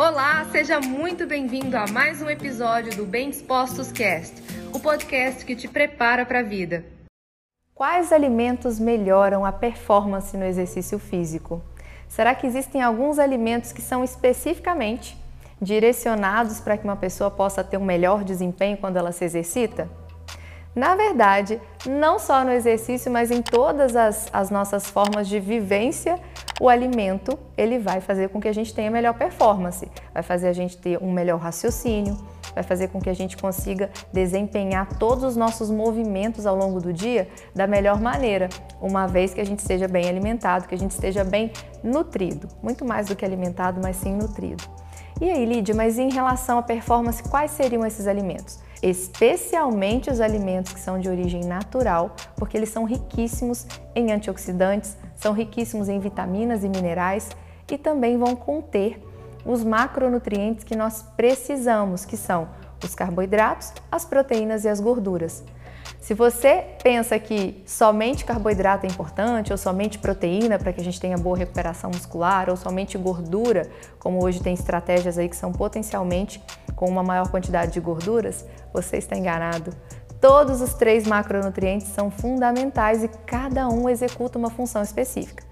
Olá, seja muito bem-vindo a mais um episódio do Bem Dispostos Cast, o podcast que te prepara para a vida. Quais alimentos melhoram a performance no exercício físico? Será que existem alguns alimentos que são especificamente direcionados para que uma pessoa possa ter um melhor desempenho quando ela se exercita? Na verdade, não só no exercício, mas em todas as, as, nossas formas de vivência, o alimento ele vai fazer com que a gente tenha melhor performance, vai fazer a gente ter um melhor raciocínio, vai fazer com que a gente consiga desempenhar todos os nossos movimentos ao longo do dia da melhor maneira, uma vez que a gente esteja bem alimentado, que a gente esteja bem nutrido, muito mais do que alimentado, mas sim nutrido. E aí, Lídia, mas em relação à performance, quais seriam esses alimentos? Especialmente os alimentos que são de origem natural, porque eles são riquíssimos em antioxidantes, são riquíssimos em vitaminas e minerais e também vão conter os macronutrientes que nós precisamos, que são os carboidratos, as proteínas e as gorduras. Se você pensa que somente carboidrato é importante, ou somente proteína para que a gente tenha boa recuperação muscular, ou somente gordura, como hoje tem estratégias aí que são potencialmente com uma maior quantidade de gorduras, você está enganado. Todos os três macronutrientes são fundamentais e cada um executa uma função específica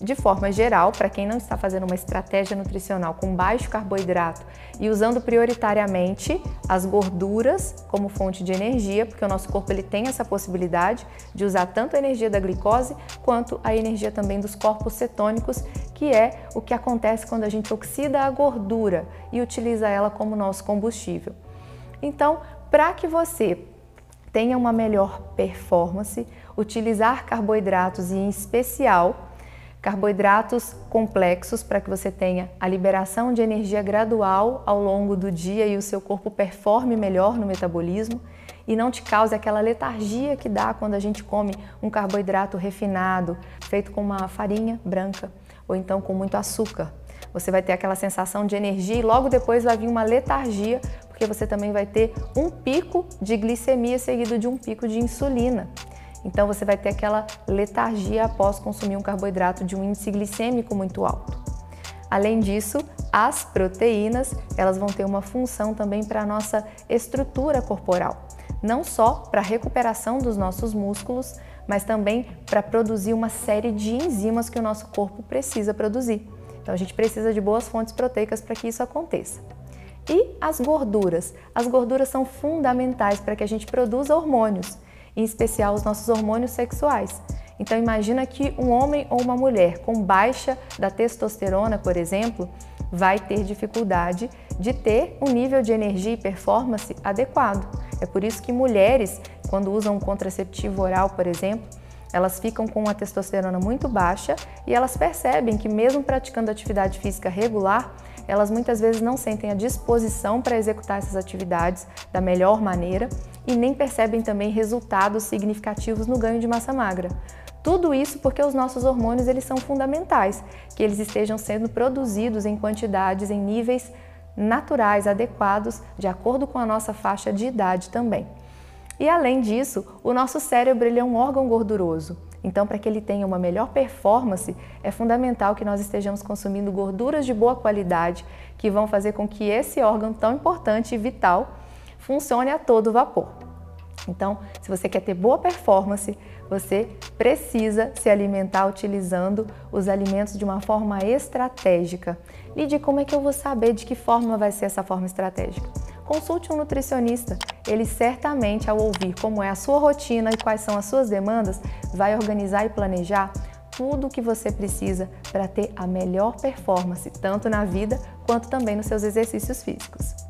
de forma geral, para quem não está fazendo uma estratégia nutricional com baixo carboidrato e usando prioritariamente as gorduras como fonte de energia, porque o nosso corpo ele tem essa possibilidade de usar tanto a energia da glicose quanto a energia também dos corpos cetônicos, que é o que acontece quando a gente oxida a gordura e utiliza ela como nosso combustível. Então, para que você tenha uma melhor performance, utilizar carboidratos e em especial carboidratos complexos para que você tenha a liberação de energia gradual ao longo do dia e o seu corpo performe melhor no metabolismo e não te cause aquela letargia que dá quando a gente come um carboidrato refinado, feito com uma farinha branca ou então com muito açúcar. Você vai ter aquela sensação de energia e logo depois vai vir uma letargia, porque você também vai ter um pico de glicemia seguido de um pico de insulina. Então você vai ter aquela letargia após consumir um carboidrato de um índice glicêmico muito alto. Além disso, as proteínas, elas vão ter uma função também para a nossa estrutura corporal, não só para a recuperação dos nossos músculos, mas também para produzir uma série de enzimas que o nosso corpo precisa produzir. Então a gente precisa de boas fontes proteicas para que isso aconteça. E as gorduras? As gorduras são fundamentais para que a gente produza hormônios em especial os nossos hormônios sexuais. Então imagina que um homem ou uma mulher com baixa da testosterona, por exemplo, vai ter dificuldade de ter um nível de energia e performance adequado. É por isso que mulheres, quando usam um contraceptivo oral, por exemplo, elas ficam com uma testosterona muito baixa e elas percebem que mesmo praticando atividade física regular, elas muitas vezes não sentem a disposição para executar essas atividades da melhor maneira e nem percebem também resultados significativos no ganho de massa magra. Tudo isso porque os nossos hormônios eles são fundamentais, que eles estejam sendo produzidos em quantidades, em níveis naturais, adequados, de acordo com a nossa faixa de idade também. E além disso, o nosso cérebro ele é um órgão gorduroso. Então, para que ele tenha uma melhor performance, é fundamental que nós estejamos consumindo gorduras de boa qualidade, que vão fazer com que esse órgão tão importante e vital funcione a todo vapor. Então, se você quer ter boa performance, você precisa se alimentar utilizando os alimentos de uma forma estratégica. Lide, como é que eu vou saber de que forma vai ser essa forma estratégica? Consulte um nutricionista. Ele certamente, ao ouvir como é a sua rotina e quais são as suas demandas, vai organizar e planejar tudo o que você precisa para ter a melhor performance, tanto na vida quanto também nos seus exercícios físicos.